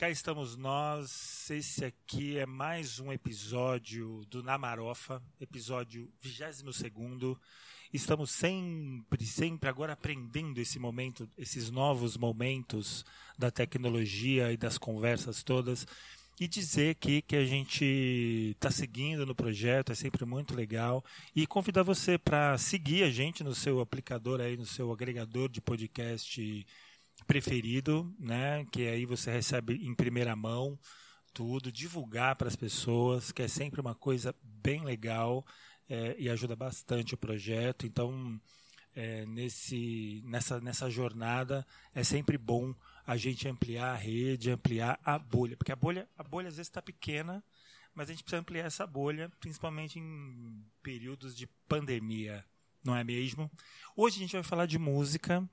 cá estamos nós. Esse aqui é mais um episódio do Namarofa, episódio 22. Estamos sempre, sempre agora aprendendo esse momento, esses novos momentos da tecnologia e das conversas todas. E dizer aqui que a gente está seguindo no projeto, é sempre muito legal. E convidar você para seguir a gente no seu aplicador aí, no seu agregador de podcast preferido, né? Que aí você recebe em primeira mão tudo, divulgar para as pessoas, que é sempre uma coisa bem legal é, e ajuda bastante o projeto. Então, é, nesse, nessa, nessa jornada é sempre bom a gente ampliar a rede, ampliar a bolha, porque a bolha, a bolha às vezes está pequena, mas a gente precisa ampliar essa bolha, principalmente em períodos de pandemia, não é mesmo? Hoje a gente vai falar de música,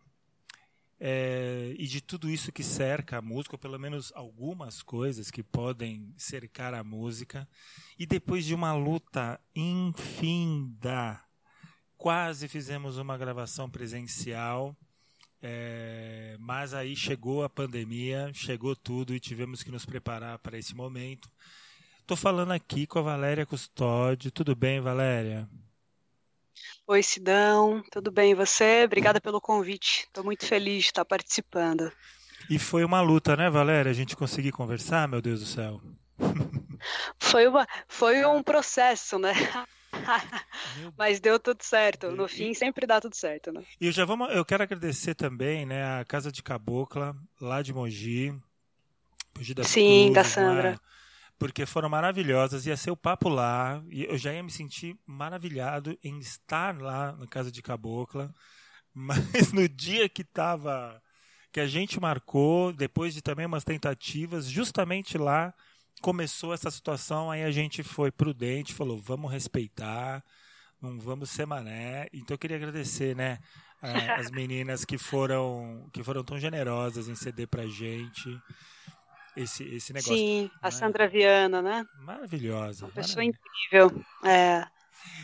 é, e de tudo isso que cerca a música, ou pelo menos algumas coisas que podem cercar a música. E depois de uma luta infinda, quase fizemos uma gravação presencial, é, mas aí chegou a pandemia, chegou tudo e tivemos que nos preparar para esse momento. Estou falando aqui com a Valéria Custódio. Tudo bem, Valéria? Oi, Sidão, tudo bem e você? Obrigada pelo convite. Estou muito feliz de estar participando. E foi uma luta, né, Valéria? A gente conseguir conversar, meu Deus do céu. Foi, uma, foi um processo, né? Mas deu tudo certo. No fim, sempre dá tudo certo, né? E eu já vamos, eu quero agradecer também, né, a Casa de Cabocla, lá de Mogi. Mogi das Sim, Cruzes, da Sandra. Né? Porque foram maravilhosas. Ia ser o papo lá, e eu já ia me sentir maravilhado em estar lá na casa de Cabocla. Mas no dia que tava que a gente marcou, depois de também umas tentativas, justamente lá começou essa situação, aí a gente foi prudente, falou, vamos respeitar, não vamos ser mané. Então eu queria agradecer, né, as meninas que foram que foram tão generosas em ceder pra gente esse, esse negócio. Sim, a? Sandra Viana, né? Maravilhosa. Uma pessoa incrível. É.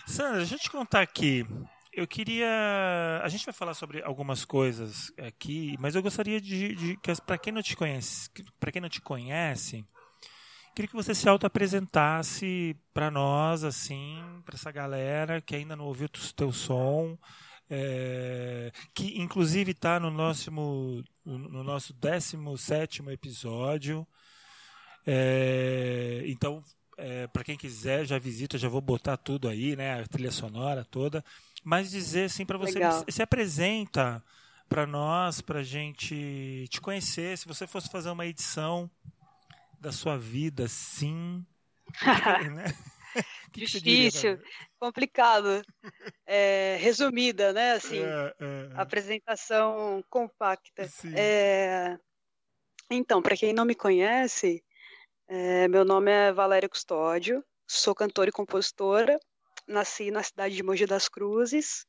Sandra, deixa eu te contar aqui. Eu queria. A gente vai falar sobre algumas coisas aqui, mas eu gostaria de, de que para quem não te conhece, para quem não te conhece, queria que você se auto-apresentasse para nós, assim, para essa galera que ainda não ouviu o teu som, é, que inclusive está no nosso, no nosso 17 episódio. É, então, é, para quem quiser, já visita, já vou botar tudo aí, né, a trilha sonora toda. Mas dizer assim para você, se, se apresenta para nós, para a gente te conhecer. Se você fosse fazer uma edição da sua vida, sim. né? Difícil, complicado. É, resumida, né? Assim, é, é, é. apresentação compacta. É, então, para quem não me conhece, é, meu nome é Valéria Custódio, sou cantora e compositora, nasci na cidade de Mogi das Cruzes.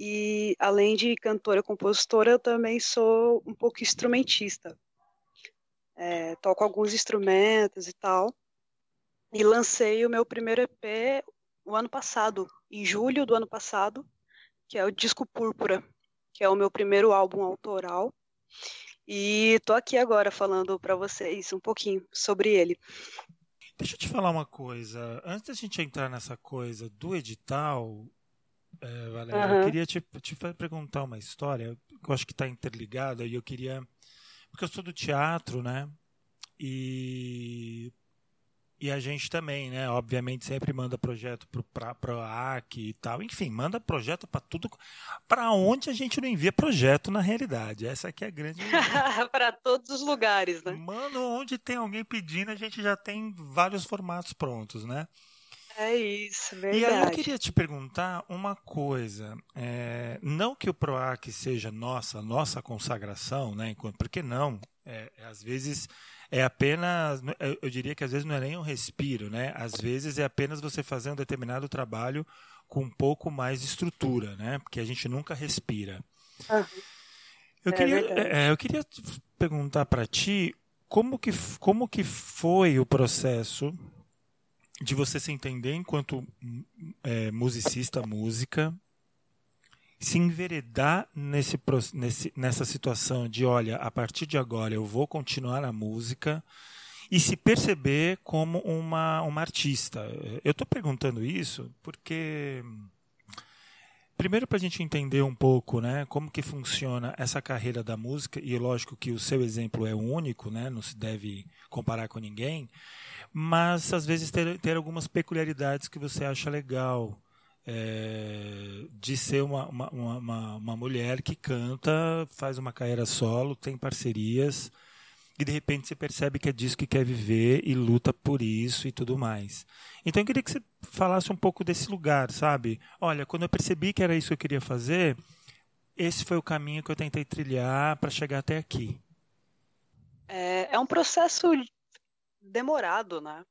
E além de cantora e compositora, eu também sou um pouco instrumentista. toco alguns instrumentos e tal e lancei o meu primeiro EP o ano passado, em julho do ano passado, que é o Disco Púrpura, que é o meu primeiro álbum autoral. E tô aqui agora falando para vocês um pouquinho sobre ele. Deixa eu te falar uma coisa. Antes da gente entrar nessa coisa do edital, é, Valéria, uhum. eu queria te, te perguntar uma história que eu acho que está interligada e eu queria. Porque eu sou do teatro, né? E e a gente também, né? Obviamente sempre manda projeto para o AC e tal. Enfim, manda projeto para tudo. Para onde a gente não envia projeto na realidade. Essa aqui é a grande. para todos os lugares, né? Manda onde tem alguém pedindo, a gente já tem vários formatos prontos, né? É isso, verdade. E aí eu queria te perguntar uma coisa. É, não que o PROAC seja nossa, nossa consagração, né? Porque não. É, às vezes é apenas, eu diria que às vezes não é nem um respiro, né? Às vezes é apenas você fazer um determinado trabalho com um pouco mais de estrutura, né? Porque a gente nunca respira. Uhum. Eu, é queria, é, eu queria perguntar para ti como que, como que foi o processo de você se entender enquanto é, musicista, música, se enveredar nesse, nesse, nessa situação de, olha, a partir de agora eu vou continuar a música e se perceber como uma, uma artista. Eu estou perguntando isso porque primeiro para a gente entender um pouco, né, como que funciona essa carreira da música e lógico que o seu exemplo é único, né, não se deve comparar com ninguém, mas às vezes ter, ter algumas peculiaridades que você acha legal é, de ser uma, uma, uma, uma, mulher que canta, faz uma carreira solo, tem parcerias, e de repente você percebe que é disso que quer viver e luta por isso e tudo mais. Então eu queria que você falasse um pouco desse lugar, sabe? Olha, quando eu percebi que era isso que eu queria fazer, esse foi o caminho que eu tentei trilhar para chegar até aqui. É, é um processo demorado, né?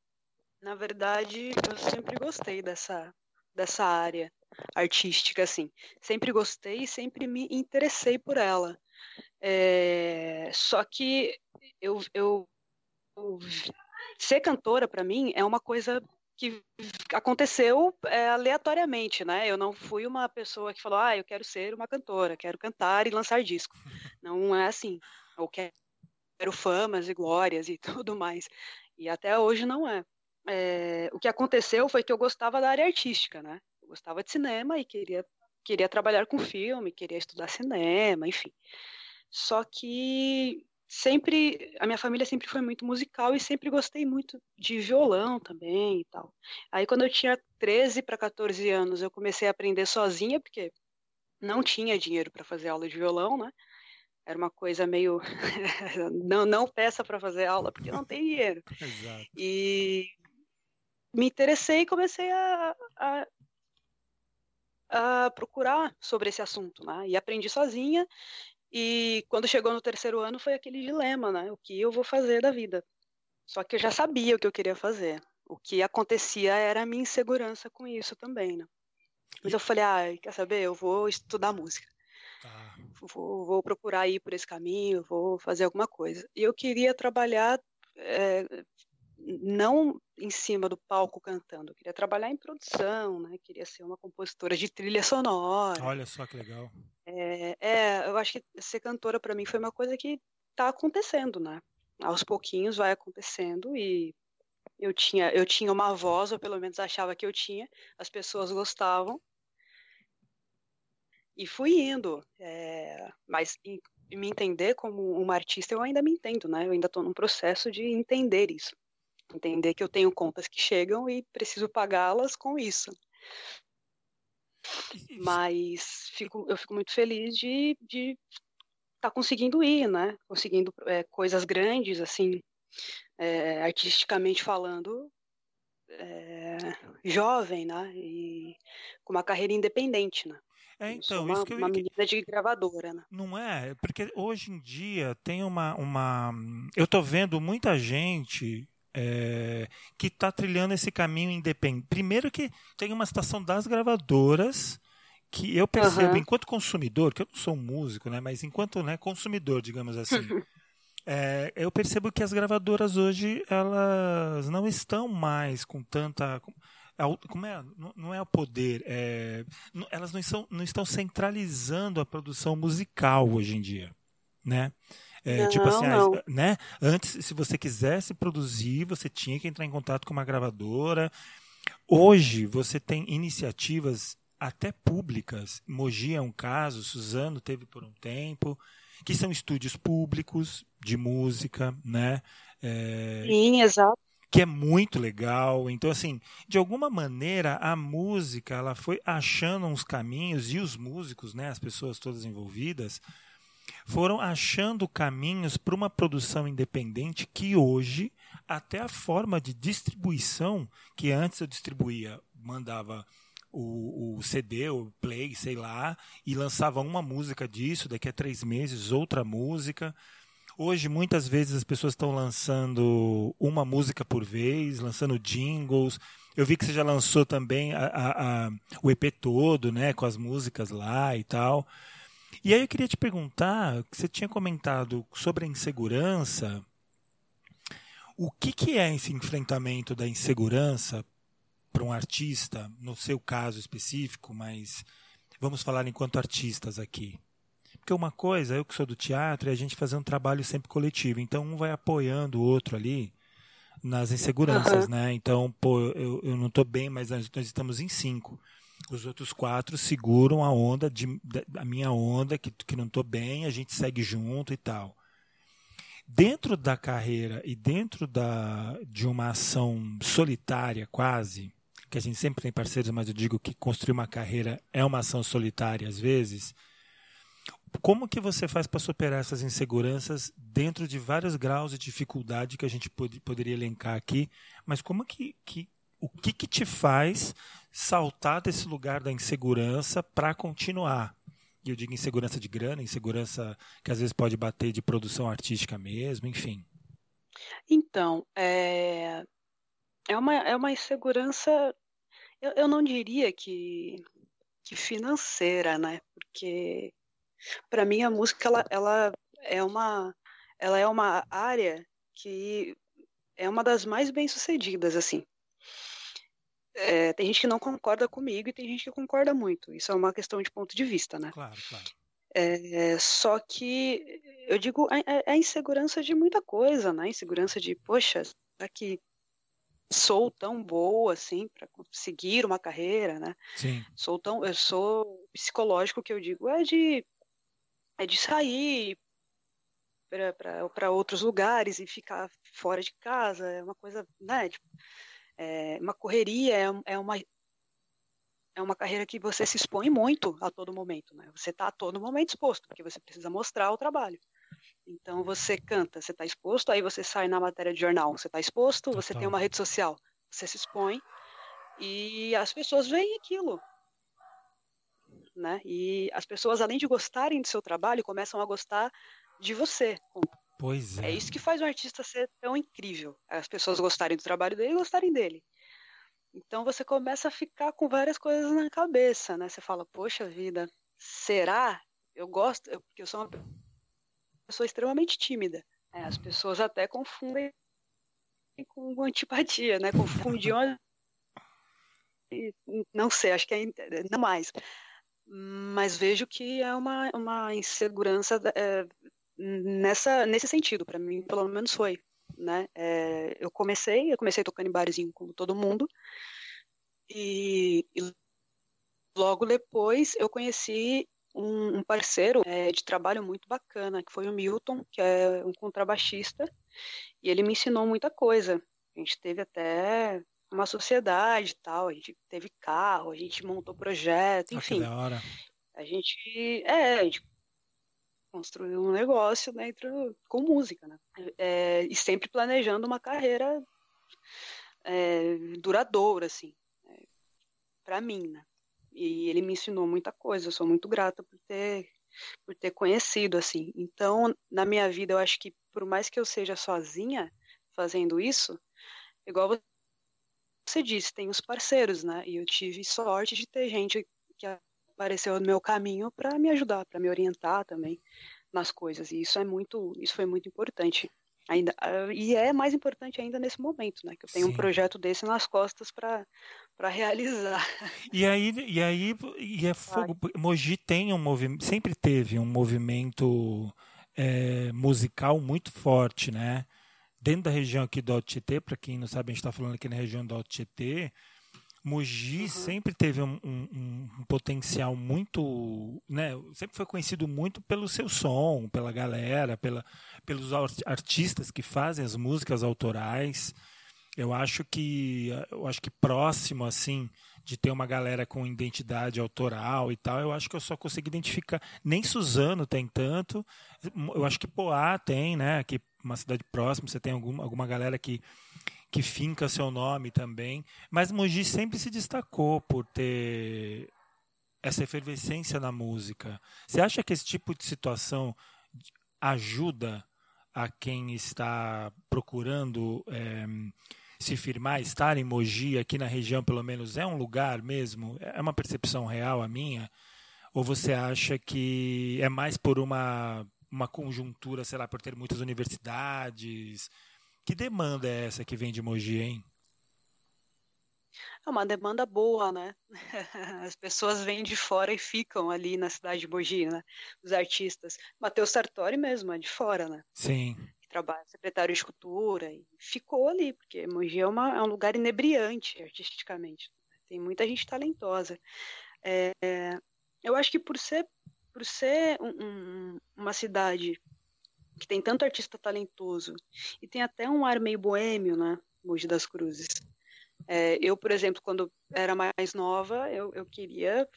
Na verdade, eu sempre gostei dessa dessa área artística, assim. Sempre gostei e sempre me interessei por ela. É, só que eu, eu, eu ser cantora para mim é uma coisa que aconteceu é, aleatoriamente, né? Eu não fui uma pessoa que falou, ah, eu quero ser uma cantora, quero cantar e lançar disco. Não é assim. Eu quero famas e glórias e tudo mais. E até hoje não é é, o que aconteceu foi que eu gostava da área artística, né? Eu gostava de cinema e queria, queria trabalhar com filme, queria estudar cinema, enfim. Só que sempre a minha família sempre foi muito musical e sempre gostei muito de violão também e tal. Aí quando eu tinha 13 para 14 anos, eu comecei a aprender sozinha porque não tinha dinheiro para fazer aula de violão, né? Era uma coisa meio não não peça para fazer aula porque não tem dinheiro. Exato. E me interessei e comecei a, a, a, procurar sobre esse assunto, né? E aprendi sozinha. E quando chegou no terceiro ano foi aquele dilema, né? O que eu vou fazer da vida? Só que eu já sabia o que eu queria fazer. O que acontecia era a minha insegurança com isso também, né? Mas eu falei, ah, quer saber? Eu vou estudar música. Ah. Vou, vou, procurar ir por esse caminho, vou fazer alguma coisa. E eu queria trabalhar é, não em cima do palco cantando, eu queria trabalhar em produção, né? Queria ser uma compositora de trilha sonora. Olha só que legal. É, é eu acho que ser cantora para mim foi uma coisa que está acontecendo, né? Aos pouquinhos vai acontecendo e eu tinha eu tinha uma voz, ou pelo menos achava que eu tinha, as pessoas gostavam e fui indo. É, mas em, em me entender como uma artista eu ainda me entendo, né? Eu ainda estou num processo de entender isso. Entender que eu tenho contas que chegam e preciso pagá-las com isso. Mas fico, eu fico muito feliz de estar de tá conseguindo ir, né? Conseguindo é, coisas grandes, assim, é, artisticamente falando, é, jovem, né? E com uma carreira independente, né? É, então, uma, isso que eu... uma menina de gravadora, né? Não é? Porque hoje em dia tem uma. uma... Eu tô vendo muita gente é, que está trilhando esse caminho independente. Primeiro que tem uma situação das gravadoras que eu percebo uhum. enquanto consumidor, que eu não sou um músico, né, mas enquanto né, consumidor, digamos assim, é, eu percebo que as gravadoras hoje elas não estão mais com tanta como é não é o poder é, elas não estão, não estão centralizando a produção musical hoje em dia né é, não, tipo assim, não. né? Antes, se você quisesse produzir, você tinha que entrar em contato com uma gravadora. Hoje, você tem iniciativas até públicas. Mogi é um caso, Suzano teve por um tempo, que são estúdios públicos de música, né? É, Sim, exato. Que é muito legal. Então, assim, de alguma maneira, a música ela foi achando uns caminhos e os músicos, né, as pessoas todas envolvidas, foram achando caminhos para uma produção independente que hoje, até a forma de distribuição, que antes eu distribuía, mandava o, o, CD, o play, sei lá, e lançava uma música disso, daqui a três meses outra música. Hoje, muitas vezes, as pessoas estão lançando uma música por vez, lançando jingles. Eu vi que você já lançou também a, a, a, o EP todo, né, com as músicas lá e tal. E aí eu queria te perguntar, você tinha comentado sobre a insegurança. O que, que é esse enfrentamento da insegurança para um artista, no seu caso específico, mas vamos falar enquanto artistas aqui. Porque uma coisa, eu que sou do teatro, é a gente fazer um trabalho sempre coletivo. Então um vai apoiando o outro ali nas inseguranças, uhum. né? Então, pô, eu, eu não estou bem, mas nós, nós, estamos em cinco. Os outros quatro seguram a onda, de, a minha onda, que, que não estou bem, a gente segue junto e tal. Dentro da carreira e dentro da, de uma ação solitária, quase, que a gente sempre tem parceiros, mas eu digo que construir uma carreira é uma ação solitária às vezes. Como que você faz para superar essas inseguranças dentro de vários graus de dificuldade que a gente pod poderia elencar aqui? Mas como que, que o que, que te faz saltar desse lugar da insegurança para continuar? E eu digo insegurança de grana, insegurança que às vezes pode bater de produção artística mesmo, enfim. Então, é, é uma, é uma insegurança, eu, eu não diria que, que financeira, né? Porque para mim a música ela, ela é uma ela é uma área que é uma das mais bem sucedidas assim. É, tem gente que não concorda comigo e tem gente que concorda muito. Isso é uma questão de ponto de vista, né? Claro, claro. É, só que eu digo a, a, insegurança de muita coisa, né? A insegurança de, poxa, será que sou tão boa assim para conseguir uma carreira, né? Sim. Sou tão, eu sou psicológico que eu digo é de é de sair para outros lugares e ficar fora de casa, é uma coisa, né? Tipo, é uma correria, é, é uma é uma carreira que você se expõe muito a todo momento, né? Você está a todo momento exposto, porque você precisa mostrar o trabalho. Então você canta, você está exposto, aí você sai na matéria de jornal, você está exposto, Total. você tem uma rede social, você se expõe e as pessoas veem aquilo. Né? E as pessoas, além de gostarem do seu trabalho, começam a gostar de você. Pois é. É isso que faz um artista ser tão incrível. As pessoas gostarem do trabalho dele e gostarem dele. Então você começa a ficar com várias coisas na cabeça, né? Você fala, poxa vida, será? Eu gosto, eu, porque eu sou uma pessoa extremamente tímida. É, as pessoas até confundem com antipatia, né? Confundiam. não sei, acho que é não mais. Mas vejo que é uma, uma insegurança é, nessa, nesse sentido, para mim, pelo menos foi. Né? É, eu comecei, eu comecei tocando em barzinho como todo mundo, e, e logo depois eu conheci um, um parceiro é, de trabalho muito bacana, que foi o Milton, que é um contrabaixista, e ele me ensinou muita coisa. A gente teve até uma sociedade tal, a gente teve carro, a gente montou projeto, enfim. Ah. A gente, é, a gente construiu um negócio dentro com música, né? É, e sempre planejando uma carreira é, duradoura, assim, é, para mim, né? e ele me ensinou muita coisa. Eu sou muito grata por ter por ter conhecido assim. Então, na minha vida, eu acho que por mais que eu seja sozinha fazendo isso, igual você disse, tem os parceiros, né? E eu tive sorte de ter gente que apareceu no meu caminho para me ajudar, para me orientar também nas coisas. E isso é muito, isso foi muito importante ainda ah, e é mais importante ainda nesse momento, né? Que eu tenho Sim. um projeto desse nas costas para para realizar. E aí e aí e é fogo. Mogi tem um movimento, sempre teve um movimento é, musical muito forte, né? Dentro da região aqui do Alto Tietê, para quem não sabe, a gente está falando aqui na região do Alto Tietê, Mogi uhum. sempre teve um, um, um, potencial muito, né? Sempre foi conhecido muito pelo seu som, pela galera, pela, pelos artistas que fazem as músicas autorais. Eu acho que, eu acho que próximo assim de ter uma galera com identidade autoral e tal, eu acho que eu só consigo identificar. Nem Suzano tem tanto. Eu acho que Poá tem, né? Aqui uma cidade próxima, você tem alguma, alguma galera que que finca seu nome também. Mas Mogi sempre se destacou por ter essa efervescência na música. Você acha que esse tipo de situação ajuda a quem está procurando é, se firmar, estar em Mogi, aqui na região pelo menos, é um lugar mesmo? É uma percepção real a minha? Ou você acha que é mais por uma, uma conjuntura, sei lá, por ter muitas universidades, que demanda é essa que vem de Mogi, hein? é uma demanda boa, né? As pessoas vêm de fora e ficam ali na cidade de Mogi, né? Os artistas. Matheus Sartori mesmo é de fora, né? Sim. Que trabalha secretário de cultura e ficou ali, porque Mogi é, uma, é um lugar inebriante artisticamente. Tem muita gente talentosa. É, eu acho que por ser por ser um, um, uma cidade que tem tanto artista talentoso e tem até um ar meio boêmio, né? Mogi das Cruzes. É, eu, por exemplo, quando era mais nova, eu, eu queria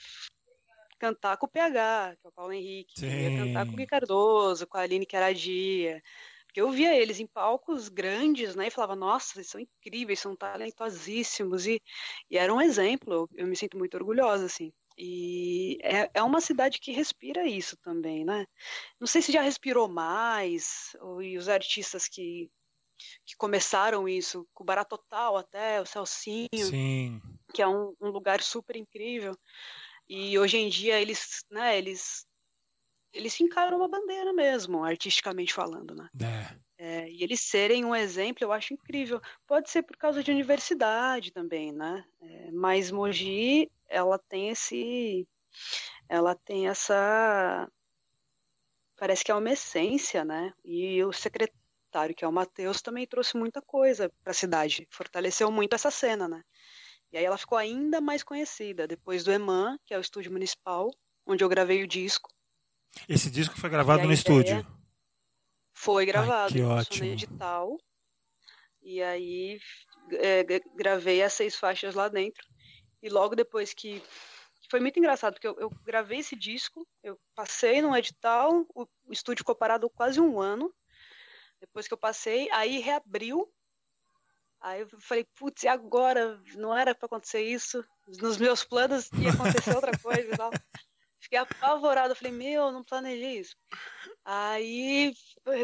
cantar com o PH, que é o Paulo Henrique, Sim. queria cantar com o Gui Cardoso, com a Aline Queradia, porque eu via eles em palcos grandes, né, e falava, nossa, eles são incríveis, são talentosíssimos, e, e era um exemplo, eu, eu me sinto muito orgulhosa, assim. E é, é uma cidade que respira isso também, né? Não sei se já respirou mais, ou, e os artistas que que começaram isso, com o Baratotal até, o Celcinho, Sim. que é um, um, lugar super incrível. E hoje em dia eles, né, eles, eles se encaram uma bandeira mesmo, artisticamente falando, né? É. É, e eles serem um exemplo, eu acho incrível. Pode ser por causa de universidade também, né? É, mas Mogi, ela tem esse, ela tem essa, parece que é uma essência, né? E o secretário que é o Matheus, também trouxe muita coisa para a cidade, fortaleceu muito essa cena, né? E aí ela ficou ainda mais conhecida depois do EMAN, que é o estúdio municipal, onde eu gravei o disco. Esse disco foi gravado no estúdio? Foi gravado, Ai, que ótimo. no edital. E aí é, gravei as seis faixas lá dentro. E logo depois que foi muito engraçado, porque eu, eu, gravei esse disco, eu passei no edital, o, o, estúdio ficou parado quase um ano, depois que eu passei, aí reabriu. Aí eu falei, putz, e agora? Não era para acontecer isso. Nos meus planos ia acontecer outra coisa e tal. Fiquei apavorada, falei, meu, não planejei isso. Aí,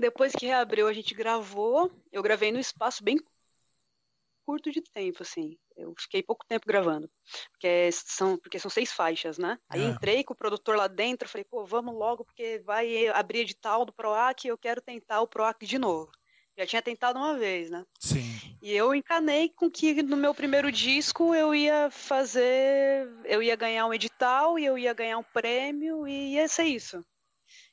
depois que reabriu, a gente gravou. Eu gravei no espaço bem curto de tempo, assim. Eu fiquei pouco tempo gravando, porque são, porque são seis faixas, né? Aí é. entrei com o produtor lá dentro, falei, pô, vamos logo, porque vai abrir edital do PROAC e eu quero tentar o PROAC de novo. Já tinha tentado uma vez, né? Sim. E eu encanei com que no meu primeiro disco eu ia fazer, eu ia ganhar um edital e eu ia ganhar um prêmio e ia ser isso.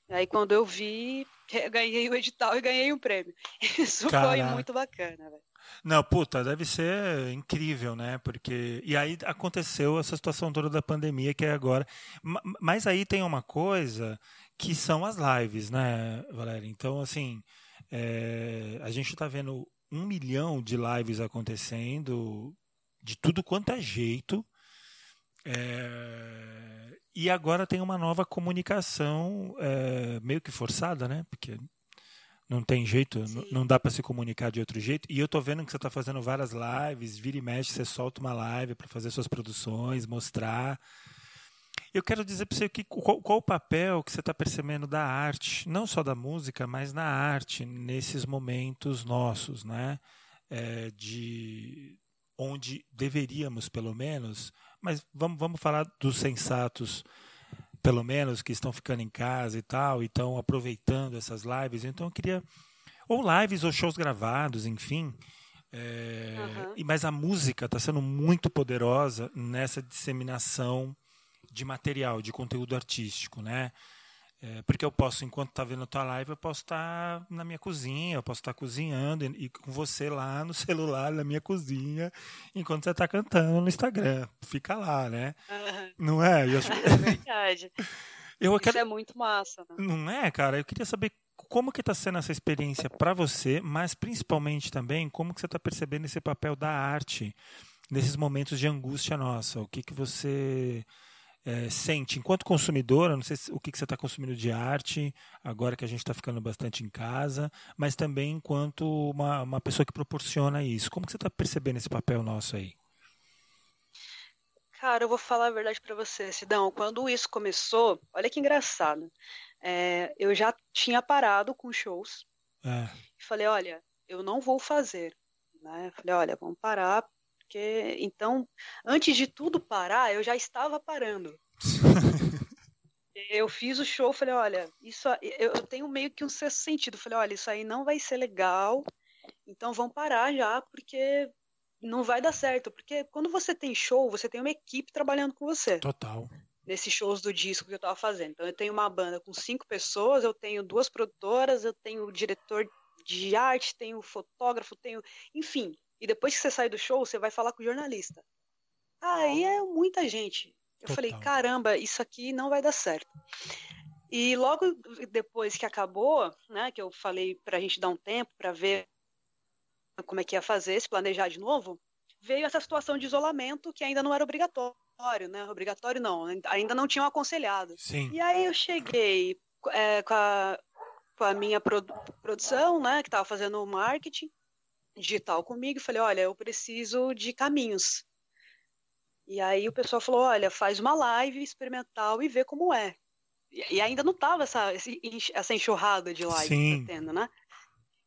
Aí quando eu vi, ganhei o edital e ganhei um prêmio. Isso Caraca. foi muito bacana, velho. Não, puta, deve ser incrível, né? Porque. E aí aconteceu essa situação toda da pandemia que é agora. Mas aí tem uma coisa que são as lives, né, Valéria? Então, assim, é... a gente está vendo um milhão de lives acontecendo de tudo quanto é jeito. É... E agora tem uma nova comunicação é... meio que forçada, né? Porque não tem jeito, não dá para se comunicar de outro jeito. E eu tô vendo que você está fazendo várias lives, vira e mexe, você solta uma live para fazer suas produções, mostrar. Eu quero dizer para você que qual, qual, o papel que você está percebendo da arte, não só da música, mas na arte nesses momentos nossos, né? É, de onde deveríamos, pelo menos, mas vamos, vamos falar dos sensatos pelo menos, que estão ficando em casa e tal, e estão aproveitando essas lives. Então eu queria. Ou lives ou shows gravados, enfim. É, uhum. Mas a música está sendo muito poderosa nessa disseminação de material, de conteúdo artístico, né? É, porque eu posso, enquanto está vendo a tua live, eu posso estar tá na minha cozinha, eu posso estar tá cozinhando e, e, com você lá no celular, na minha cozinha, enquanto você está cantando no Instagram. Fica lá, né? Uhum. Não é? Eu. É verdade. eu quero... Isso é muito massa. Né? Não é, cara? Eu queria saber como que está sendo essa experiência para você, mas principalmente também como que você está percebendo esse papel da arte nesses momentos de angústia nossa. O que que você é, sente enquanto consumidora, não sei se, o que, que você está consumindo de arte, agora que a gente está ficando bastante em casa, mas também enquanto uma, uma pessoa que proporciona isso. Como que você está percebendo esse papel nosso aí? Cara, eu vou falar a verdade para você, Sidão. Quando isso começou, olha que engraçado. É, eu já tinha parado com shows. É. E falei, olha, eu não vou fazer. Né? Falei, olha, vamos parar porque então, antes de tudo parar, eu já estava parando. eu fiz o show, falei, olha, isso eu tenho meio que um sexto sentido. Falei, olha, isso aí não vai ser legal. Então vamos parar já, porque não vai dar certo, porque quando você tem show, você tem uma equipe trabalhando com você. Total. Nesses shows do disco que eu tava fazendo. Então eu tenho uma banda com cinco pessoas, eu tenho duas produtoras, eu tenho o diretor de arte, tenho fotógrafo, tenho. Enfim. E depois que você sai do show, você vai falar com o jornalista. Aí é muita gente. Eu Total. falei, caramba, isso aqui não vai dar certo. E logo depois que acabou, né, que eu falei para a gente dar um tempo para ver como é que ia fazer, se planejar de novo, veio essa situação de isolamento que ainda não era obrigatório, né? Obrigatório não, ainda não tinham aconselhado. Sim. E aí eu cheguei é, com, a, com a minha produ produção, né, que estava fazendo o marketing digital comigo, e falei, olha, eu preciso de caminhos. E aí o pessoal falou, olha, faz uma live experimental e vê como é. E ainda não tava essa, essa enxurrada de live tendo, né?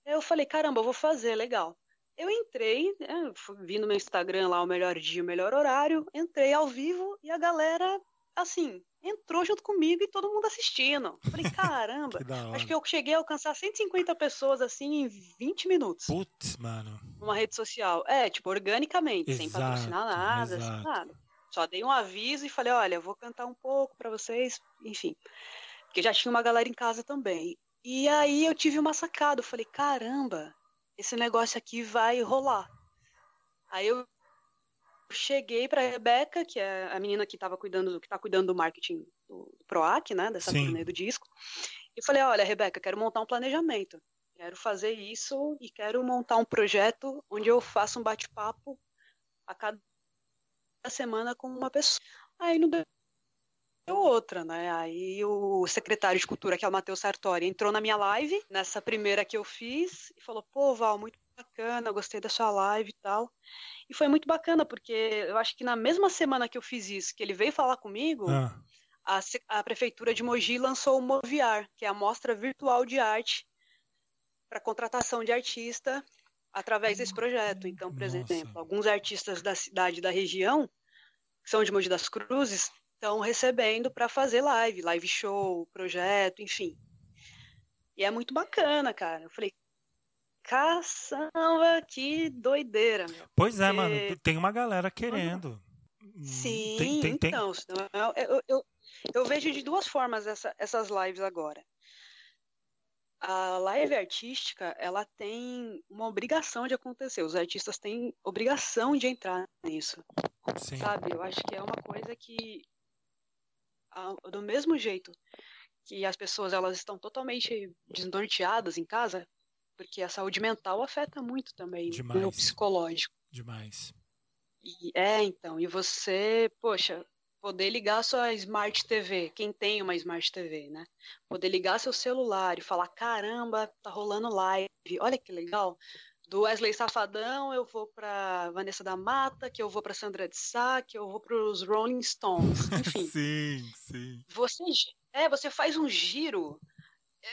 Eu falei, caramba, eu vou fazer, legal. Eu entrei, né, vi no meu Instagram lá o melhor dia, o melhor horário, entrei ao vivo e a galera, assim, entrou junto comigo e todo mundo assistindo. Falei, caramba, que acho que eu cheguei a alcançar 150 pessoas assim em 20 minutos. Putz, mano. Numa rede social. É, tipo, organicamente, exato, sem patrocinar nada, sem nada. Só dei um aviso e falei, olha, vou cantar um pouco para vocês, enfim. Porque já tinha uma galera em casa também. E aí eu tive uma sacada, eu falei, caramba, esse negócio aqui vai rolar. Aí eu cheguei para Rebeca, que é a menina que estava cuidando, que tá cuidando do marketing do Proac, né, dessa turnê do disco. E falei, olha, Rebeca, quero montar um planejamento. Quero fazer isso e quero montar um projeto onde eu faça um bate-papo a cada semana com uma pessoa. Aí não deu outra, né? Aí o secretário de cultura, que é o Matheus Sartori, entrou na minha live, nessa primeira que eu fiz, e falou: pô, Val, muito bacana, gostei da sua live e tal. E foi muito bacana, porque eu acho que na mesma semana que eu fiz isso, que ele veio falar comigo, ah. a, a prefeitura de Mogi lançou o Moviar, que é a mostra virtual de arte para contratação de artista através desse projeto. Então, por Nossa. exemplo, alguns artistas da cidade, da região, que são de Mogi das Cruzes, estão recebendo para fazer live, live show, projeto, enfim. E é muito bacana, cara. Eu falei, caçamba, que doideira, meu. Pois é, mano, tem uma galera querendo. Sim, tem, tem, tem... então, eu, eu, eu, vejo de duas formas essa, essas lives agora a live artística ela tem uma obrigação de acontecer. Os artistas têm obrigação de entrar nisso, Sim. sabe? Eu acho que é uma coisa que, do mesmo jeito que as pessoas elas estão totalmente desnorteadas em casa, porque a saúde mental afeta muito também Demais. no psicológico. Demais. E, é, então, e você, poxa, poder ligar sua Smart TV, quem tem uma Smart TV, né? Poder ligar seu celular e falar: caramba, tá rolando live, olha que legal. Do Wesley Safadão, eu vou para Vanessa da Mata, que eu vou para Sandra de Sá, que eu vou para os Rolling Stones, enfim. sim, sim. Você, é, você faz um giro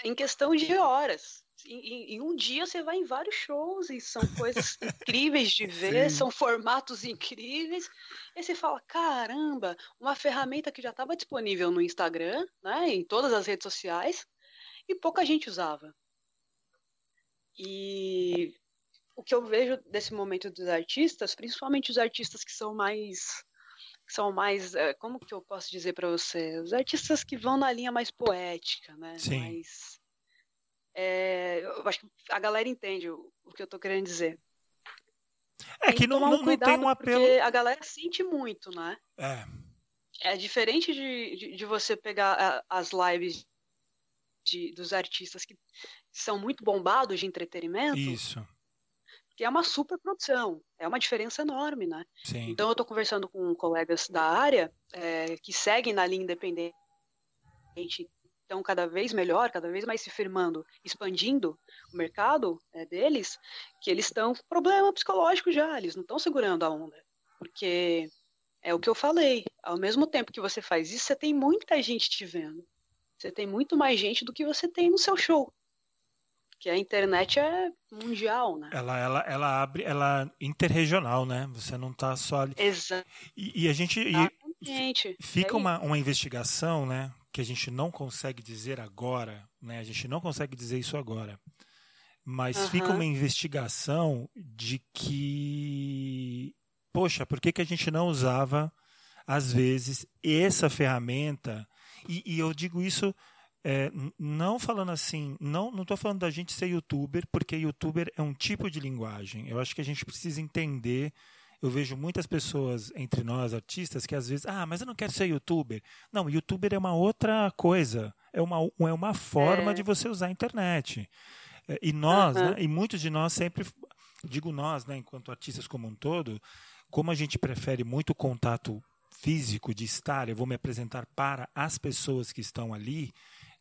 em questão de horas em, em, um dia você vai em vários shows e são coisas incríveis de ver, Sim. são formatos incríveis. E você fala, caramba, uma ferramenta que já estava disponível no Instagram, né, em todas as redes sociais, e pouca gente usava. E o que eu vejo desse momento dos artistas, principalmente os artistas que são mais são mais, eh, como que eu posso dizer para você, os artistas que vão na linha mais poética, né, Sim. mais é, eu acho que a galera entende o, o que eu estou querendo dizer. É tem que não, não, não tem um apelo. Porque a galera sente muito, né? É. É diferente de, de, de você pegar as lives de, dos artistas que são muito bombados de entretenimento. Isso. Que é uma super produção. É uma diferença enorme, né? Sim. Então eu estou conversando com colegas da área é, que seguem na linha independente estão cada vez melhor, cada vez mais se firmando, expandindo o mercado é, deles, que eles estão com problema psicológico já, eles não estão segurando a onda. Porque é o que eu falei, ao mesmo tempo que você faz isso, você tem muita gente te vendo. Você tem muito mais gente do que você tem no seu show. Que a internet é mundial, né? Ela, ela, ela abre, ela é interregional, né? Você não está só ali. Exato. E, e a gente. Exatamente. E fica uma, uma investigação, né? que a gente não consegue dizer agora, né? A gente não consegue dizer isso agora. Mas uhum. fica uma investigação de que poxa, por que, que a gente não usava, às vezes, essa ferramenta? E, e eu digo isso é, não falando assim, não não estou falando da gente ser youtuber, porque youtuber é um tipo de linguagem. Eu acho que a gente precisa entender. Eu vejo muitas pessoas entre nós, artistas, que às vezes, ah, mas eu não quero ser youtuber. Não, youtuber é uma outra coisa. É uma, é uma forma é. de você usar a internet. É, e nós, uhum. né, e muitos de nós sempre, digo nós, né, enquanto artistas como um todo, como a gente prefere muito o contato físico de estar, eu vou me apresentar para as pessoas que estão ali,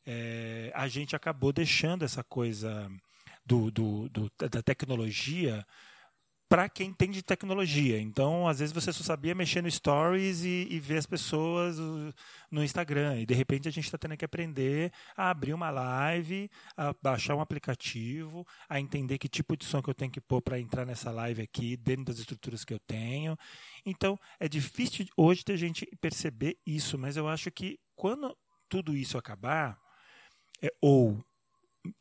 é, a gente acabou deixando essa coisa do, do, do da tecnologia para quem entende de tecnologia. Então, às vezes você só sabia mexer no Stories e, e ver as pessoas no Instagram. E de repente a gente está tendo que aprender a abrir uma live, a baixar um aplicativo, a entender que tipo de som que eu tenho que pôr para entrar nessa live aqui, dentro das estruturas que eu tenho. Então, é difícil hoje da gente perceber isso, mas eu acho que quando tudo isso acabar, é, ou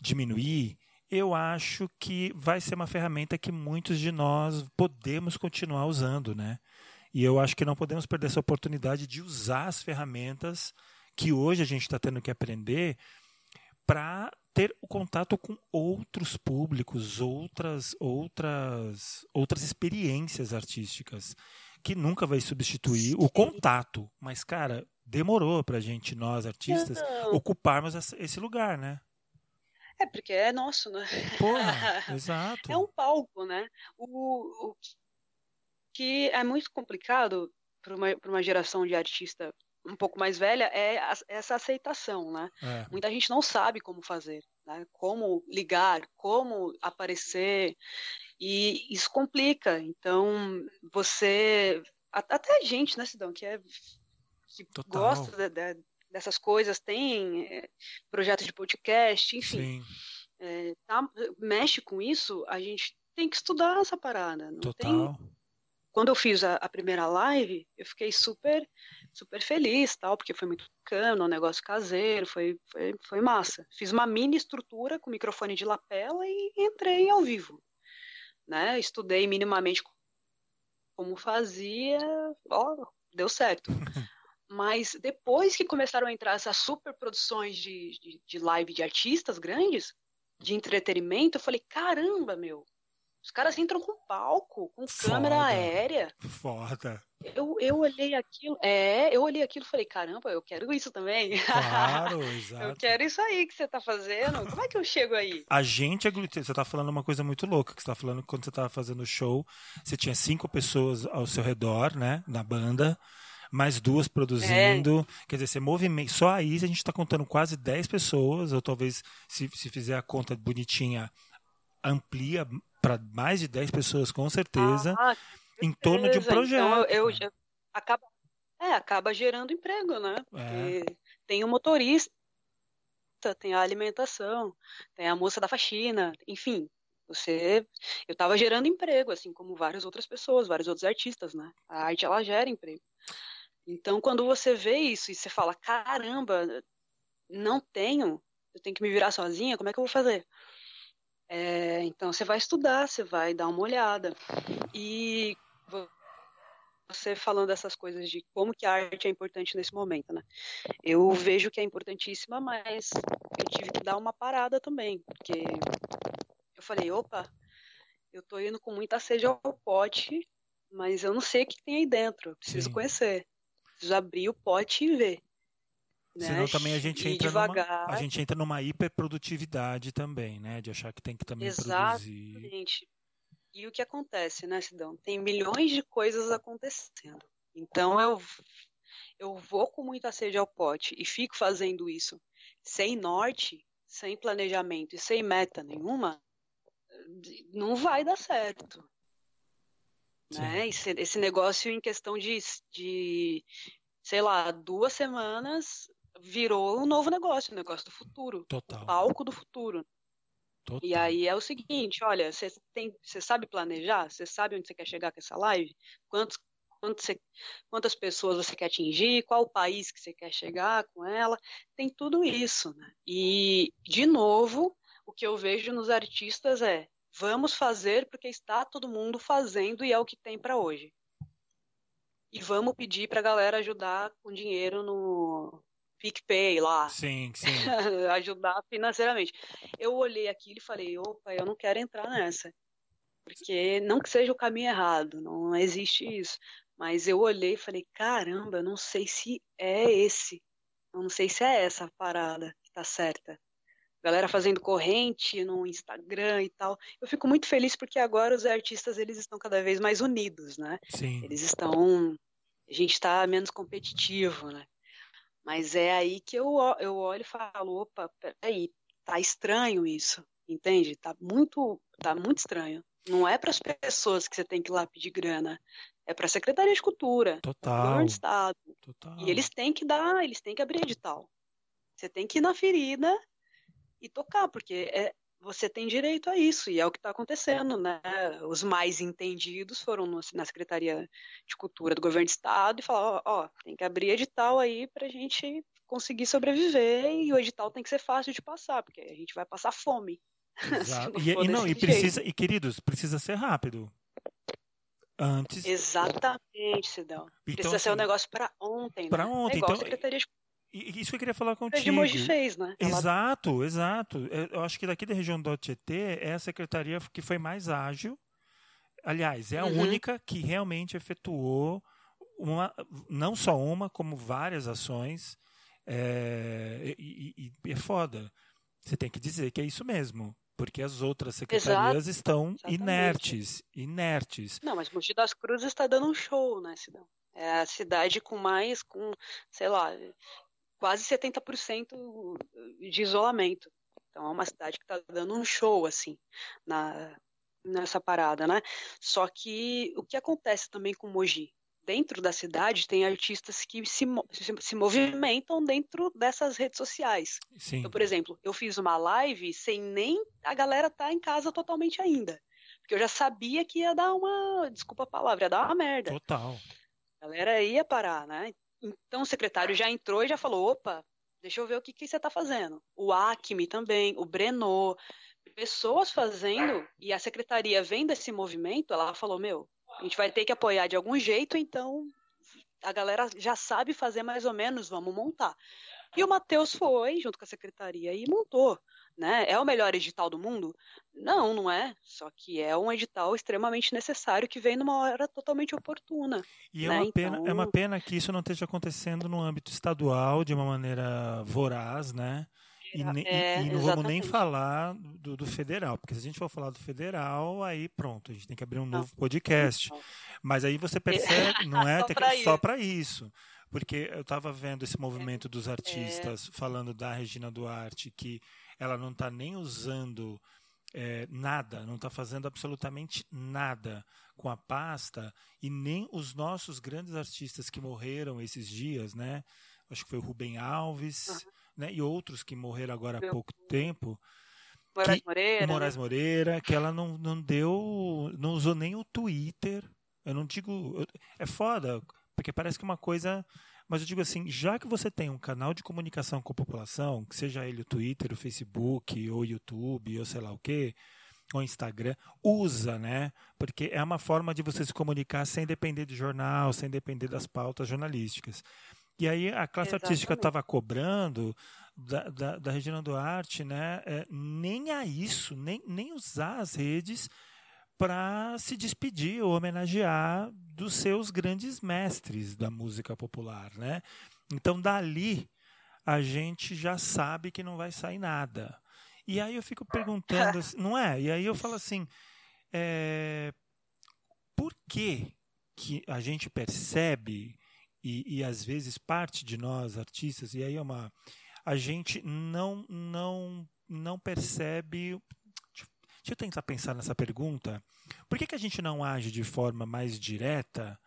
diminuir, eu acho que vai ser uma ferramenta que muitos de nós podemos continuar usando, né? E eu acho que não podemos perder essa oportunidade de usar as ferramentas que hoje a gente está tendo que aprender para ter o contato com outros públicos, outras, outras, outras experiências artísticas, que nunca vai substituir o contato. Mas, cara, demorou para a gente, nós artistas, não. ocuparmos esse lugar, né? É, porque é nosso, né? Porra, exato. É um palco, né? O, o que é muito complicado para uma, uma geração de artista um pouco mais velha é a, essa aceitação, né? É. Muita gente não sabe como fazer, né? Como ligar, como aparecer e isso complica. Então você até a gente, né, Sidão, que é que Total. gosta de, de, dessas coisas, tem é, projetos de podcast, enfim. É, tá, mexe com isso, a gente tem que estudar essa parada. Não Total. Tem... Quando eu fiz a, a, primeira live, eu fiquei super super feliz, tal, porque foi muito bacana, um negócio caseiro, foi, foi, foi massa. Fiz uma mini estrutura com microfone de lapela e entrei ao vivo. Né? Estudei minimamente como fazia, ó, deu certo. Mas depois que começaram a entrar essas super produções de, de, de live de artistas grandes, de entretenimento, eu falei, caramba, meu, os caras entram com palco, com câmera Foda. aérea. Foda. Eu, eu olhei aquilo, é, eu olhei aquilo e falei, caramba, eu quero isso também. Claro, exato. eu quero isso aí que você tá fazendo. Como é que eu chego aí? A gente é Você tá falando uma coisa muito louca, que você tá falando que quando você tava fazendo o show, você tinha cinco pessoas ao seu redor, né, na banda mais duas produzindo. É. Quer dizer, você movimenta. Só aí a gente está contando quase 10 pessoas, ou talvez, se, se fizer a conta bonitinha, amplia para mais de 10 pessoas, com certeza, ah, em torno de um projeto. Então, eu, eu, eu acaba, é, acaba gerando emprego, né? É. Tem o motorista, tem a alimentação, tem a moça da faxina, enfim. Você, eu estava gerando emprego, assim como várias outras pessoas, vários outros artistas, né? A arte ela gera emprego. Então, quando você vê isso e você fala, caramba, não tenho, eu tenho que me virar sozinha, como é que eu vou fazer? É, então, você vai estudar, você vai dar uma olhada. E você falando dessas coisas de como que a arte é importante nesse momento, né? Eu vejo que é importantíssima, mas eu tive que dar uma parada também, porque eu falei, opa, eu tô indo com muita sede ao pote, mas eu não sei o que tem aí dentro, preciso Sim. conhecer preciso abrir o pote e ver. Né? Senão também a gente, entra devagar. Numa, a gente entra numa hiperprodutividade também, né? De achar que tem que também Exatamente. produzir. E o que acontece, né, Sidão? Tem milhões de coisas acontecendo. Então eu, eu vou com muita sede ao pote e fico fazendo isso sem norte, sem planejamento e sem meta nenhuma, não vai dar certo. Né? Esse, esse negócio em questão de, de, sei lá, duas semanas virou um novo negócio, um negócio do futuro. Total. O palco do futuro. Total. E aí é o seguinte, olha, você tem, você sabe planejar? Você sabe onde você quer chegar com essa live? Quantos, quantos você, quantas pessoas você quer atingir? Qual o país que você quer chegar com ela? Tem tudo isso, né? E de novo, o que eu vejo nos artistas é Vamos fazer porque está todo mundo fazendo e é o que tem para hoje. e vamos pedir para a galera ajudar com dinheiro no PicPay lá. Sim, sim. ajudar financeiramente. Eu olhei aquilo e falei, opa, eu não quero entrar nessa. Porque não que seja o caminho errado, não existe isso. Mas eu olhei e falei, caramba, eu não sei se é esse. Eu não sei se é essa a parada que tá certa. Galera fazendo corrente no Instagram e tal. Eu fico muito feliz porque agora os artistas eles estão cada vez mais unidos, né? Sim. Eles estão. A gente está menos competitivo, né? Mas é aí que eu, eu olho e falo, opa, peraí, tá estranho isso, entende? Tá muito, tá muito estranho. Não é para as pessoas que você tem que ir lá pedir grana. É para a Secretaria de Cultura, Total. governo do Estado. Total. E eles têm que dar, eles têm que abrir edital. Você tem que ir na ferida e tocar, porque é, você tem direito a isso, e é o que está acontecendo, né? Os mais entendidos foram no, na Secretaria de Cultura do Governo do Estado e falaram, ó, ó tem que abrir edital aí para a gente conseguir sobreviver, e o edital tem que ser fácil de passar, porque a gente vai passar fome. Exato. e, e, não, e precisa, e queridos, precisa ser rápido. Antes. Exatamente, Cidão. Então, precisa assim, ser um negócio para ontem. Para né? ontem. É então, a Secretaria de isso que eu queria falar contigo. A Mogi fez, né? Exato, exato. Eu acho que daqui da região do Tietê é a secretaria que foi mais ágil. Aliás, é a uhum. única que realmente efetuou uma, não só uma, como várias ações. É, e, e, é foda. Você tem que dizer que é isso mesmo. Porque as outras secretarias Exato. estão Exatamente. inertes. Inertes. Não, mas Mogi das Cruzes está dando um show, né, Cidão? É a cidade com mais, com, sei lá, quase 70% de isolamento. Então é uma cidade que está dando um show assim na, nessa parada, né? Só que o que acontece também com Mogi? Dentro da cidade tem artistas que se, se, movimentam dentro dessas redes sociais. Sim. Então, por exemplo, eu fiz uma live sem nem a galera estar tá em casa totalmente ainda. Porque eu já sabia que ia dar uma. Desculpa a palavra, ia dar uma merda. Total. A galera ia parar, né? Então o secretário já entrou e já falou: opa, deixa eu ver o que, que você está fazendo. O Acme também, o Breno, pessoas fazendo, e a secretaria vendo esse movimento, ela falou: meu, a gente vai ter que apoiar de algum jeito, então a galera já sabe fazer mais ou menos, vamos montar. E o Matheus foi, junto com a secretaria, e montou. Né? É o melhor edital do mundo? Não, não é. Só que é um edital extremamente necessário que vem numa hora totalmente oportuna. E é né? é, uma pena, então... é uma pena que isso não esteja acontecendo no âmbito estadual de uma maneira voraz, né? E, é, e, não vamos nem falar do, do, federal, porque se a gente for falar do federal, aí pronto, a gente tem que abrir um novo podcast. Mas aí você percebe, não é só para isso. Porque eu estava vendo esse movimento dos é. artistas falando da Regina Duarte, que ela não está nem usando é, nada, não está fazendo absolutamente nada com a pasta e nem os nossos grandes artistas que morreram esses dias, né? Acho que foi o Rubem Alves, uhum. né? E outros que morreram agora há pouco tempo. Moraes que, Moreira. Moraes né? Moreira, que ela não, não deu, não usou nem o Twitter. Eu não digo. É foda, porque parece que uma coisa mas eu digo assim, já que você tem um canal de comunicação com a população, que seja ele o Twitter, o Facebook, ou o YouTube, ou sei lá o quê, ou Instagram, usa, né? Porque é uma forma de você se comunicar sem depender de jornal, sem depender das pautas jornalísticas. E aí a classe Exatamente. artística estava cobrando da, da, da Regina Duarte, né? É, nem a isso, nem, nem usar as redes para se despedir ou homenagear dos seus grandes mestres da música popular, né? Então dali a gente já sabe que não vai sair nada. E aí eu fico perguntando, assim, não é? E aí eu falo assim, é, por que que a gente percebe e, e às vezes parte de nós artistas e aí é uma a gente não não não percebe Deixa eu tentar pensar nessa pergunta. Por que, que a gente não age de forma mais direta,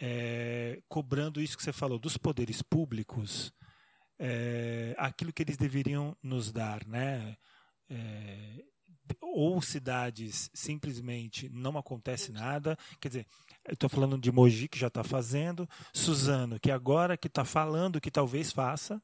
é, cobrando isso que você falou dos poderes públicos, é, aquilo que eles deveriam nos dar, né? É, ou cidades simplesmente não acontece nada. Quer dizer, estou falando de Mogi que já está fazendo, Suzano que agora que está falando que talvez faça.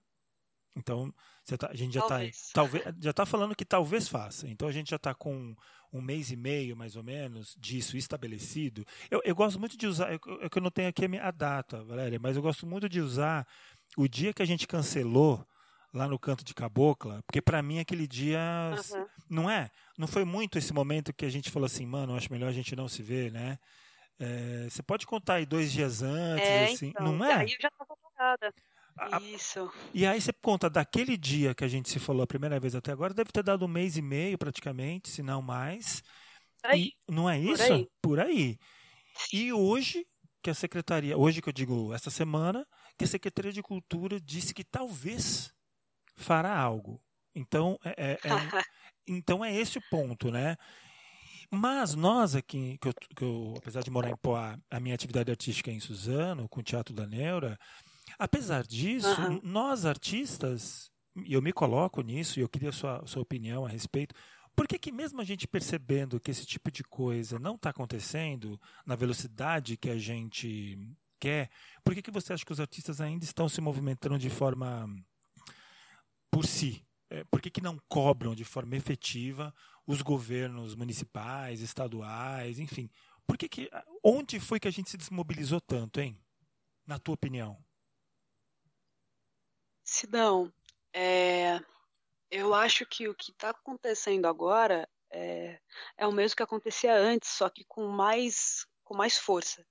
Então Tá, a gente já está talvez já está falando que talvez faça. Então a gente já está com um mês e meio, mais ou menos, disso estabelecido. Eu, eu gosto muito de usar, eu, eu, eu não tenho aqui a, data, Valéria, mas eu gosto muito de usar o dia que a gente cancelou lá no canto de Cabocla, porque para mim aquele dia uhum. não é, não foi muito esse momento que a gente falou assim, mano, acho melhor a gente não se ver, né? É, você pode contar aí dois dias antes, é, assim, então, não é? Aí eu já estava parada. Isso. E aí você conta daquele dia que a gente se falou a primeira vez até agora, deve ter dado um mês e meio praticamente, se não mais. E, não é isso? Por aí. Por aí. E hoje, que a secretaria, hoje que eu digo essa semana, que a Secretaria de Cultura disse que talvez fará algo. Então é, é, é então é esse o ponto, né? Mas nós aqui, que eu, que eu, apesar de morar em Poá, a minha atividade artística é em Suzano, com o Teatro da Neura, apesar disso, uhum. nós artistas, e eu me coloco nisso, e eu queria sua, sua opinião a respeito, por que, que mesmo a gente percebendo que esse tipo de coisa não está acontecendo na velocidade que a gente quer, por que, que você acha que os artistas ainda estão se movimentando de forma por si? É, por que, que não cobram de forma efetiva os governos municipais, estaduais, enfim? Por que que, onde foi que a gente se desmobilizou tanto, hein? Na tua opinião? Sidão, é, eu acho que o que está acontecendo agora é, é, o mesmo que acontecia antes, só que com mais, com mais força.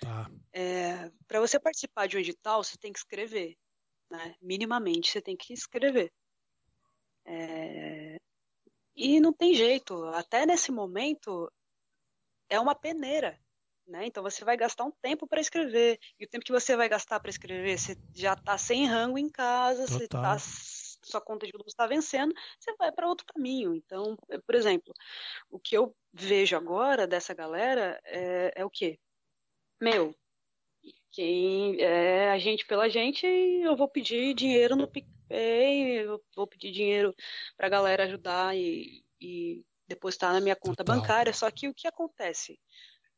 Tá. É, Para você participar de um edital, você tem que escrever. Né? Minimamente, você tem que escrever. É, e não tem jeito. Até nesse momento, é uma peneira. Né? Então você vai gastar um tempo para escrever. E o tempo que você vai gastar para escrever, você já está sem rango em casa, você tá, sua conta de luz está vencendo, você vai para outro caminho. Então, por exemplo, o que eu vejo agora dessa galera é, é o quê? Meu, quem é a gente pela gente, eu vou pedir dinheiro no PicPay, eu vou pedir dinheiro para a galera ajudar e, e depositar na minha conta Total. bancária. Só que o que acontece?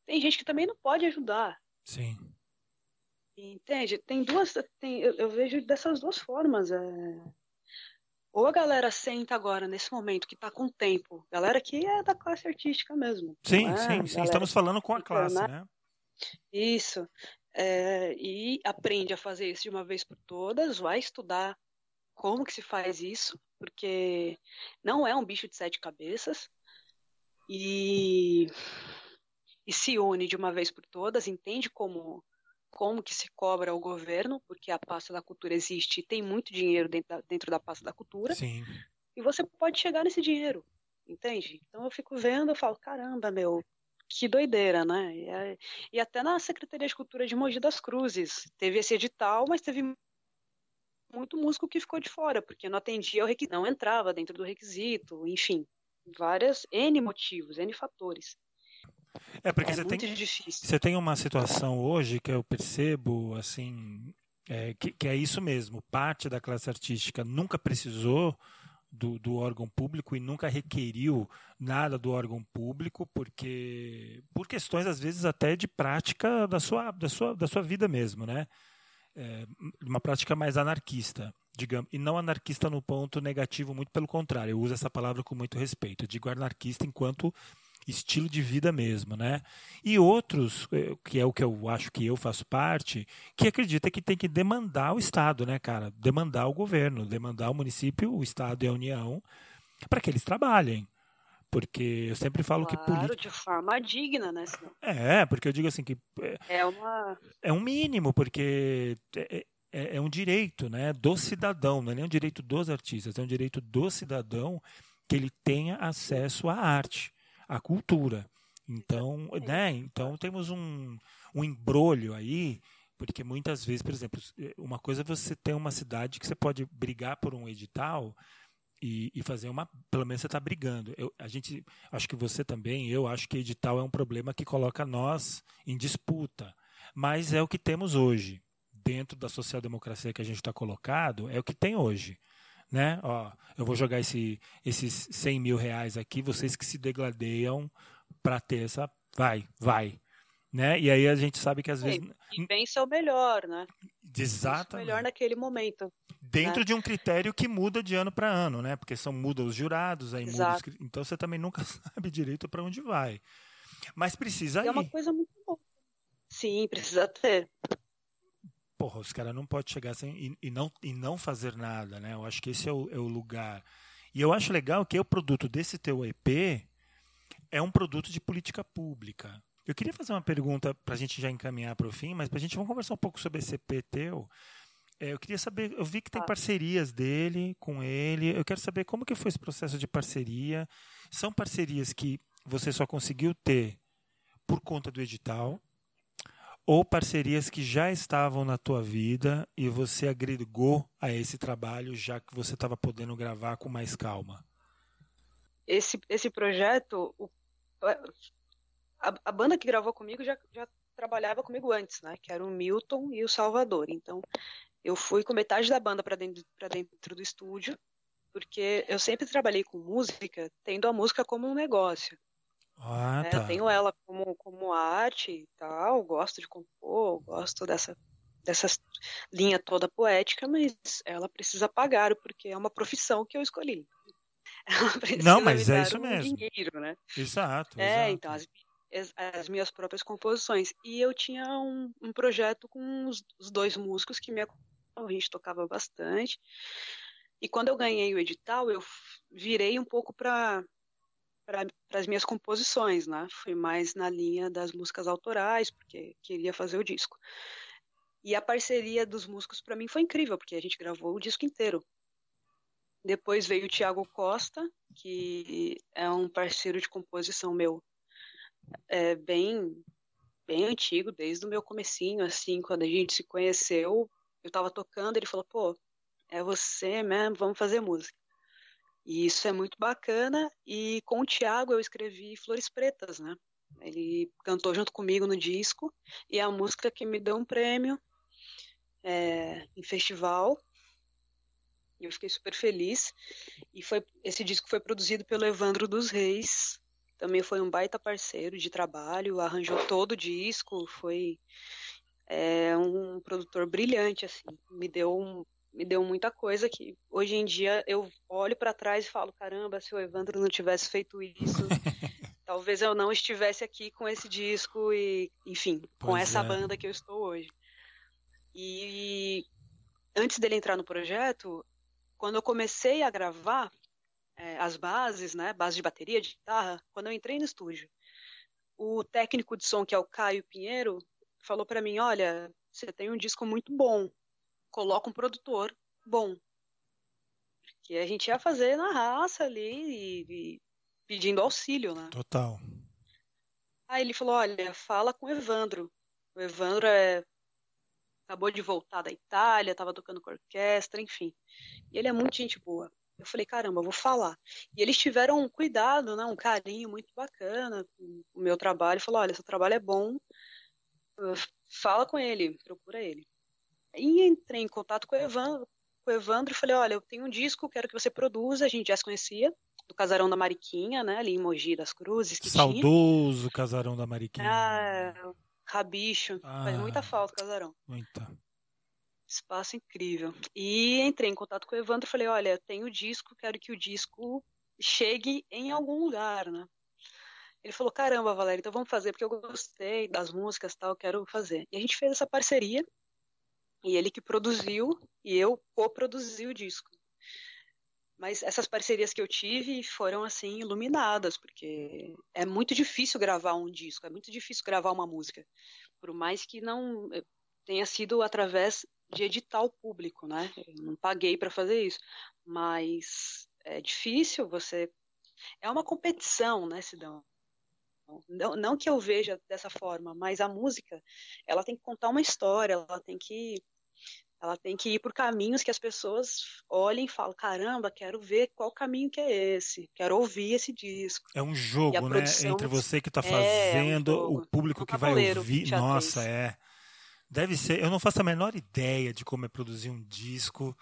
Tem gente que também não pode ajudar. Sim. Entende? Tem duas. Tem, eu, eu vejo dessas duas formas. É... Ou a galera senta agora, nesse momento, que está com tempo. Galera que é da classe artística mesmo. Sim, é? sim, sim. Estamos falando com a classe, né? né? Isso. É, e aprende a fazer isso de uma vez por todas, vai estudar como que se faz isso, porque não é um bicho de sete cabeças. E e se une de uma vez por todas, entende como como que se cobra o governo, porque a pasta da cultura existe e tem muito dinheiro dentro da, dentro da pasta da cultura. Sim. E você pode chegar nesse dinheiro, entende? Então eu fico vendo, eu falo, caramba, meu, que doideira, né? E, é, e até na Secretaria de Cultura de Mogi das Cruzes teve esse edital, mas teve muito músico que ficou de fora, porque não atendia o requisito, não entrava dentro do requisito, enfim, várias N motivos, N fatores. É porque é você, tem, você tem uma situação hoje que eu percebo assim é, que, que, é isso mesmo. Parte da classe artística nunca precisou do, do, órgão público e nunca requeriu nada do órgão público porque por questões às vezes até de prática da sua da sua, da sua vida mesmo, né? É, uma prática mais anarquista, digamos, e não anarquista no ponto negativo, muito pelo contrário. Eu uso essa palavra com muito respeito. Eu digo anarquista enquanto estilo de vida mesmo, né? E outros, eh, que é o que eu acho que eu faço parte, que acredita que tem que demandar o Estado, né, cara? Demandar o governo, demandar o município, o Estado e a União para que eles trabalhem. Porque eu sempre falo claro, que política. de forma digna, né? É, porque eu digo assim que. É, é, uma... é um mínimo, porque é, é, é, um direito né, do cidadão, não é nem um direito dos artistas, é um direito do cidadão que ele tenha acesso à arte a cultura. Então, né, então temos um, um embrolho aí, porque muitas vezes, por exemplo, uma coisa é você ter uma cidade que você pode brigar por um edital e, e fazer uma. Pelo menos você está brigando. Eu, a gente, acho que você também, eu acho que edital é um problema que coloca nós em disputa. Mas é o que temos hoje. Dentro da social-democracia que a gente está colocado, é o que tem hoje né? Ó, eu vou jogar esse, esses 100 mil reais aqui, vocês que se degladeiam para ter essa. Vai, vai. né? E aí a gente sabe que às vezes. E vem ser o melhor, né? Exato. O melhor naquele momento. Dentro né? de um critério que muda de ano para ano, né? Porque são muda os jurados, aí muda os... Então você também nunca sabe direito para onde vai. Mas precisa ir. É uma coisa muito boa. Sim, precisa ter. Porra, os caras não podem chegar assim e, e, não, e não fazer nada, né? Eu acho que esse é o, é o lugar. E eu acho legal que o produto desse teu EP é um produto de política pública. Eu queria fazer uma pergunta para a gente já encaminhar para o fim, mas para a gente vamos conversar um pouco sobre esse EP teu. É, eu queria saber, eu vi que tem parcerias dele com ele. Eu quero saber como que foi esse processo de parceria. São parcerias que você só conseguiu ter por conta do edital ou parcerias que já estavam na tua vida e você agregou a esse trabalho já que você estava podendo gravar com mais calma? Esse, esse projeto, o, a, a, banda que gravou comigo já, já trabalhava comigo antes, né? Que era o Milton e o Salvador. Então, eu fui com metade da banda para dentro, dentro do estúdio, porque eu sempre trabalhei com música, tendo a música como um negócio. Ah, tá. Eu tenho ela como, como arte e tal, gosto de compor, gosto dessa, dessa linha toda poética, mas ela precisa pagar, porque é uma profissão que eu escolhi. Não, mas é isso um mesmo. Dinheiro, né? Exato. É, exato. então, as, as, as, minhas próprias composições. E eu tinha um, um projeto com os, os, dois músicos que me a gente tocava bastante. E quando eu ganhei o edital, eu virei um pouco para para as minhas composições, né? Fui mais na linha das músicas autorais, porque queria fazer o disco. E a parceria dos músicos para mim foi incrível, porque a gente gravou o disco inteiro. Depois veio o Tiago Costa, que é um parceiro de composição meu, é bem bem antigo, desde o meu comecinho, assim, quando a gente se conheceu, eu tava tocando, ele falou, pô, é você mesmo, vamos fazer música. E isso é muito bacana. E com o Tiago eu escrevi Flores Pretas, né? Ele cantou junto comigo no disco e é a música que me deu um prêmio é, em festival. E eu fiquei super feliz. E foi esse disco foi produzido pelo Evandro dos Reis. Também foi um baita parceiro de trabalho, arranjou todo o disco, foi é, um produtor brilhante, assim, me deu um, me deu muita coisa que hoje em dia eu olho para trás e falo, caramba, se o Evandro não tivesse feito isso, talvez eu não estivesse aqui com esse disco e, enfim, pois com essa é. banda que eu estou hoje. E antes dele entrar no projeto, quando eu comecei a gravar é, as bases, né, base de bateria, de guitarra, quando eu entrei no estúdio, o técnico de som, que é o Caio Pinheiro, falou para mim, olha, você tem um disco muito bom, coloca um produtor bom. Que a gente ia fazer na raça ali e, e pedindo auxílio, né? Total. Aí ele falou, olha, fala com o Evandro. O Evandro é... acabou de voltar da Itália, estava tocando com orquestra, enfim. E ele é muito gente boa. Eu falei, caramba, eu vou falar. E eles tiveram um cuidado, né, um carinho muito bacana com o meu trabalho. Falou, olha, seu trabalho é bom, fala com ele, procura ele. E entrei em contato com o Evandro, com o Evandro e falei, olha, eu tenho um disco, quero que você produza, a gente já se conhecia, do Casarão da Mariquinha, né, ali em Mogi das Cruzes. Saudoso tinha. Casarão da Mariquinha. Ah, rabicho, ah, faz muita falta o Casarão. Muita. Espaço incrível. E entrei em contato com o Evandro e falei, olha, eu tenho o disco, quero que o disco chegue em algum lugar, né? Ele falou, caramba, Valéria, então vamos fazer, porque eu gostei das músicas tal, quero fazer. E a gente fez essa parceria, e ele que produziu, e eu co-produzi o disco. Mas essas parcerias que eu tive foram, assim, iluminadas, porque é muito difícil gravar um disco, é muito difícil gravar uma música. Por mais que não eh, tenha sido através de edital público, né? Eu não paguei para fazer isso. Mas é difícil você. É uma competição, né, Sidão? Não, não que eu veja dessa forma, mas a música, ela tem que contar uma história, ela tem que ela tem que ir por caminhos que as pessoas olhem e falam, caramba, quero ver qual caminho que é esse, quero ouvir esse disco. É um jogo, né? Entre você que está fazendo, é um o público um que vai ouvir. Nossa, é. Deve ser. Eu não faço a menor ideia de como é produzir um disco,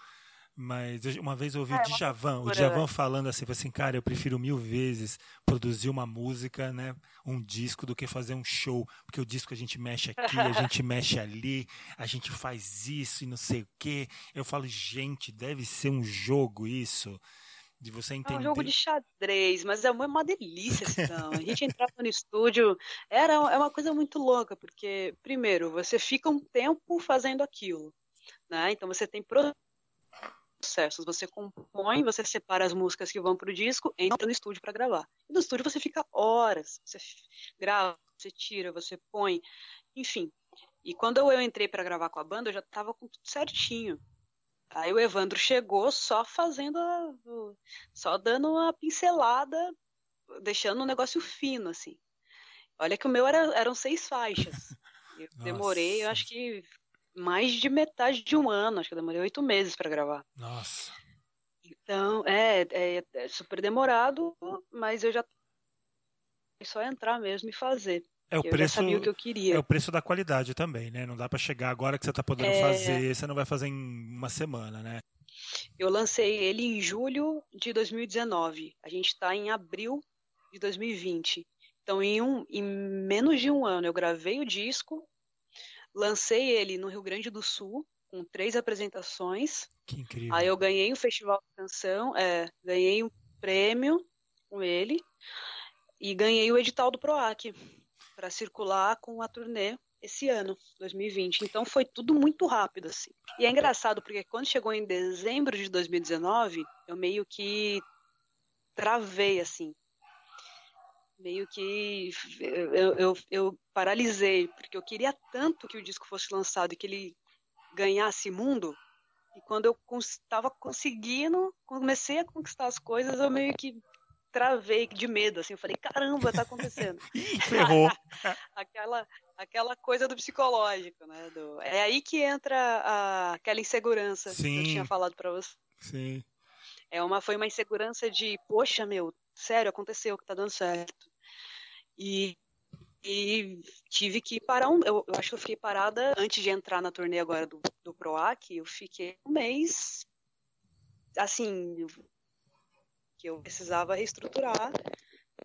Mas uma vez eu ouvi é, o Djavan, o Djavan falando assim, assim, cara, eu prefiro mil vezes produzir uma música, né, um disco, do que fazer um show, porque o disco a gente mexe aqui, a gente mexe ali, a gente faz isso e não sei o quê. Eu falo, gente, deve ser um jogo isso. De você entender. É um jogo de xadrez, mas é uma delícia então. A gente entrava no estúdio, era é uma coisa muito louca, porque, primeiro, você fica um tempo fazendo aquilo. Né? Então você tem processos. Você compõe, você separa as músicas que vão para o disco, entra no estúdio para gravar. E no estúdio você fica horas, você grava, você tira, você põe, enfim. E quando eu entrei para gravar com a banda, eu já estava com tudo certinho. Aí o Evandro chegou só fazendo, a, só dando uma pincelada, deixando um negócio fino, assim. Olha que o meu era, eram seis faixas. Eu demorei, eu acho que mais de metade de um ano. Acho que eu demorei oito meses para gravar. Nossa. Então, é, é, é, super demorado, mas eu já só entrar mesmo e fazer. É o eu preço, sabia o que eu queria. É o preço da qualidade também, né? Não dá para chegar agora que você está podendo é... fazer, você não vai fazer em uma semana, né? Eu lancei ele em julho de 2019. A gente está em abril de 2020. Então, em, um, em menos de um ano, eu gravei o disco, Lancei ele no Rio Grande do Sul, com três apresentações. Que incrível. Aí eu ganhei o um Festival de Canção, é, ganhei um prêmio com ele e ganhei o edital do PROAC para circular com a turnê esse ano, 2020. Então foi tudo muito rápido assim. E é engraçado porque quando chegou em dezembro de 2019, eu meio que travei assim meio que eu, eu, eu, paralisei, porque eu queria tanto que o disco fosse lançado e que ele ganhasse mundo. E quando eu estava conseguindo, comecei a conquistar as coisas, eu meio que travei de medo, assim, eu falei, caramba, tá acontecendo. Ferrou. aquela, aquela coisa do psicológico, né? Do, é aí que entra a, aquela insegurança Sim. que eu tinha falado para você. Sim. É uma, foi uma insegurança de, poxa, meu, sério, aconteceu que tá dando certo. E, e tive que parar um. Eu, eu, acho que eu fiquei parada antes de entrar na turnê agora do, do PROAC, eu fiquei um mês assim que eu precisava reestruturar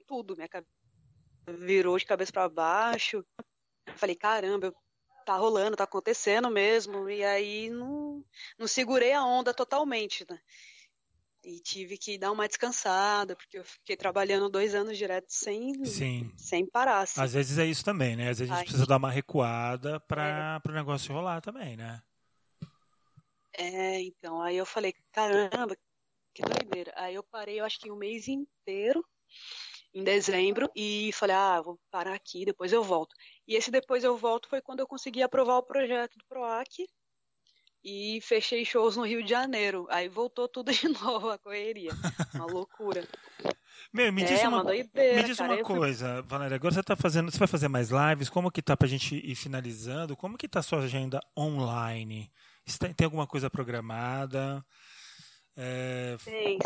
tudo, minha cabeça virou de cabeça para baixo. falei, caramba, tá rolando, tá acontecendo mesmo. E aí não, não segurei a onda totalmente, né? E tive que dar uma descansada, porque eu fiquei trabalhando dois anos direto sem, Sim. sem parar. Assim. Às vezes é isso também, né? Às vezes a gente precisa dar uma recuada para é. o negócio rolar também, né? É, então, aí eu falei, caramba, que doideira. Aí eu parei, eu acho que um mês inteiro, em dezembro, e falei, ah, vou parar aqui, depois eu volto. E esse depois eu volto foi quando eu consegui aprovar o projeto do PROAC, e fechei shows no Rio de Janeiro. Aí voltou tudo de novo, a correria. Uma loucura. Meu, me diz é, uma, doideira, me diz cara, uma coisa, fui... Valéria, agora você tá fazendo, você vai fazer mais lives, como que tá pra gente ir finalizando? Como que tá a sua agenda online? Tem alguma coisa programada? É, Tem,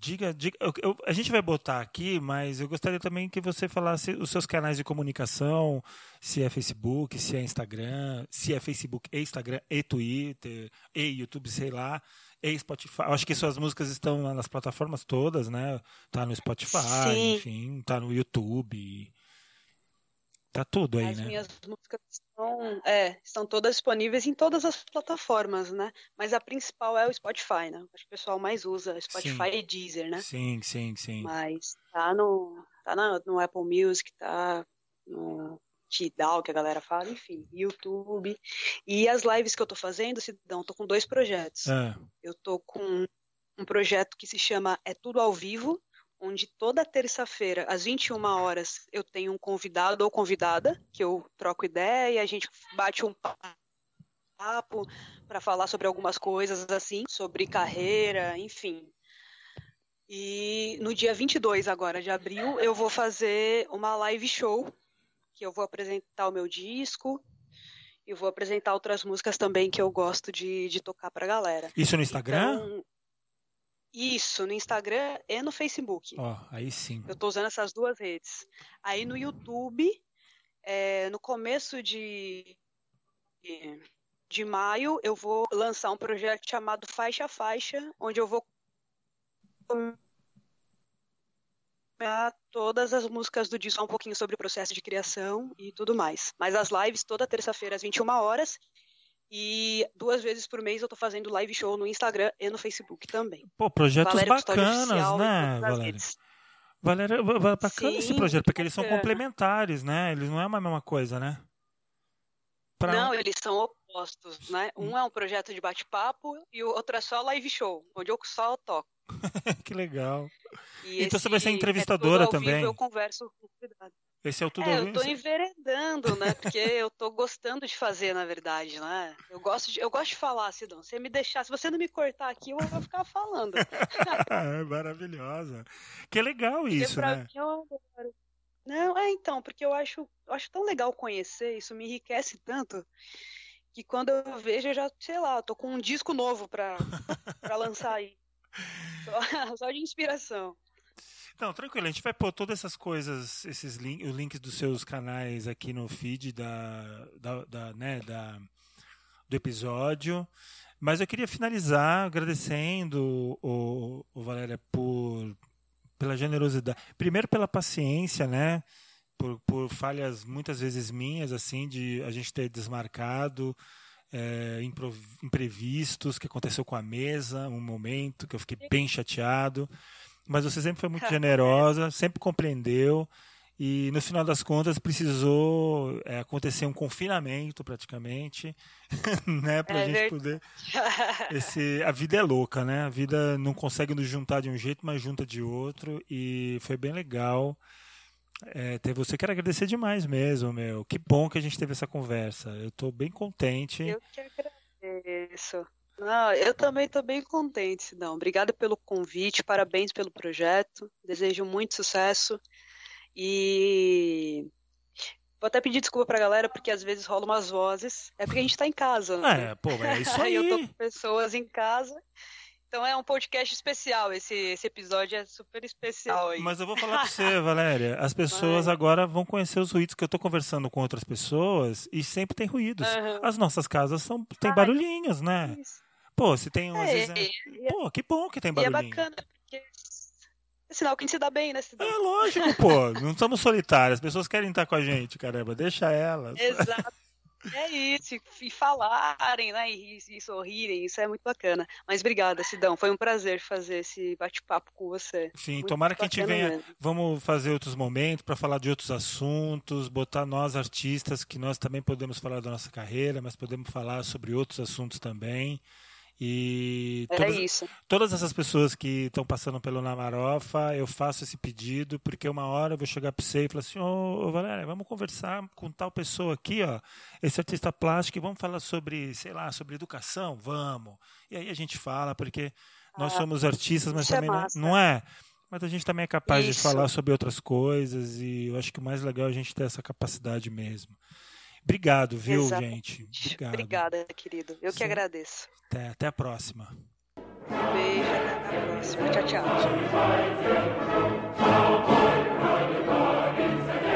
diga, diga eu, eu, a gente vai botar aqui, mas eu gostaria também que você falasse os seus canais de comunicação, se é Facebook, se é Instagram, se é Facebook e Instagram e Twitter e YouTube, sei lá, e Spotify. Eu acho que suas músicas estão nas plataformas todas, né? Tá no Spotify, Sim. enfim, tá no YouTube. Tá tudo aí, as né? As minhas músicas estão, é, estão todas disponíveis em todas as plataformas, né? Mas a principal é o Spotify, né? Acho que o pessoal mais usa Spotify sim. e Deezer, né? Sim, sim, sim. Mas tá no, tá no, no Apple Music, tá no Tidal, que a galera fala, enfim, YouTube. E as lives que eu tô fazendo, não, tô com dois projetos. É. Eu tô com um projeto que se chama É Tudo ao Vivo, onde toda terça-feira, às 21 horas, eu tenho um convidado ou convidada, que eu troco ideia, e a gente bate um papo para falar sobre algumas coisas assim, sobre carreira, enfim. E no dia 22 agora de abril, eu vou fazer uma live show, que eu vou apresentar o meu disco, e vou apresentar outras músicas também que eu gosto de, de tocar pra galera. Isso no Instagram? Então, isso, no Instagram e no Facebook. Ó, oh, aí sim. Eu tô usando essas duas redes. Aí no YouTube, é, no começo de, de maio, eu vou lançar um projeto chamado Faixa a Faixa, onde eu vou todas as músicas do disco um pouquinho sobre o processo de criação e tudo mais. Mas as lives toda terça-feira às 21 horas e duas vezes por mês eu tô fazendo live show no Instagram e no Facebook também. Pô, projetos Valéria bacanas, né, Valéria? Valéria, bacana Sim, esse projeto, porque eles são complementares, né? Eles não é uma mesma coisa, né? Pra... Não, eles são opostos, né? Um é um projeto de bate-papo e o outro é só live show, onde eu só toco. que legal. E então você vai ser entrevistadora também. Vivo, eu converso com. Esse é o tudo é, eu tô enveredando, né? Porque eu tô gostando de fazer, na verdade, né? Eu gosto de, eu gosto de falar, Sidão. Se me deixar, se você não me cortar aqui, eu vou ficar falando. é maravilhosa. Que legal isso, né? Eu... Não, é então, porque eu acho, eu acho tão legal conhecer, isso me enriquece tanto, que quando eu vejo, eu já, sei lá, tô com um disco novo pra, pra lançar aí. Só, só de inspiração. Não, tranquilo, a gente vai pôr todas essas coisas, esses link, os links dos seus canais aqui no feed da, da, da, né, da, do episódio. Mas eu queria finalizar agradecendo o, o Valéria por pela generosidade, primeiro pela paciência, né? Por, por falhas muitas vezes minhas, assim, de a gente ter desmarcado, é, imprevistos que aconteceu com a mesa, um momento que eu fiquei bem chateado. Mas você sempre foi muito generosa, sempre compreendeu. E no final das contas precisou é, acontecer um confinamento praticamente, né, para a é gente verdade. poder. Esse, a vida é louca, né? A vida não consegue nos juntar de um jeito, mas junta de outro. E foi bem legal é, ter você. Quero agradecer demais mesmo, meu. Que bom que a gente teve essa conversa. Eu estou bem contente. Eu que agradeço. Não, eu também estou bem contente, não. Obrigada pelo convite, parabéns pelo projeto. Desejo muito sucesso. E vou até pedir desculpa pra galera, porque às vezes rola umas vozes. É porque a gente tá em casa. Né? É, pô, é isso aí. eu tô com pessoas em casa. Então é um podcast especial, esse, esse episódio é super especial aí. Mas eu vou falar pra você, Valéria, as pessoas Vai. agora vão conhecer os ruídos que eu tô conversando com outras pessoas e sempre tem ruídos. Uhum. As nossas casas são, tem Ai, barulhinhos, né? Isso. Pô, se tem um. É, vezes, é... Pô, que bom que tem barulhinho. E é bacana, porque é sinal que a gente se dá bem, né? É lógico, pô. Não estamos solitários. As pessoas querem estar com a gente, caramba. Deixa elas. Exato. É isso, e falarem, né, e, e, sorrirem, isso é muito bacana. Mas obrigada, Sidão, foi um prazer fazer esse bate-papo com você. Sim, muito tomara que a gente venha, mesmo. vamos fazer outros momentos para falar de outros assuntos, botar nós artistas, que nós também podemos falar da nossa carreira, mas podemos falar sobre outros assuntos também. E é todas, isso. todas essas pessoas que estão passando pelo Namarofa, eu faço esse pedido, porque uma hora eu vou chegar para você e falar assim, ô, ô Valéria, vamos conversar com tal pessoa aqui, ó, esse artista plástico, e vamos falar sobre, sei lá, sobre educação? Vamos. E aí a gente fala, porque nós ah, somos artistas, mas é também é não, não é? Mas a gente também é capaz Isso. de falar sobre outras coisas e eu acho que o mais legal é a gente ter essa capacidade mesmo. Obrigado, viu, Exatamente. gente? Obrigado. Obrigada, querido. Eu Sim. que agradeço. Até, até a próxima. Um beijo, até a próxima. tchau. tchau. tchau.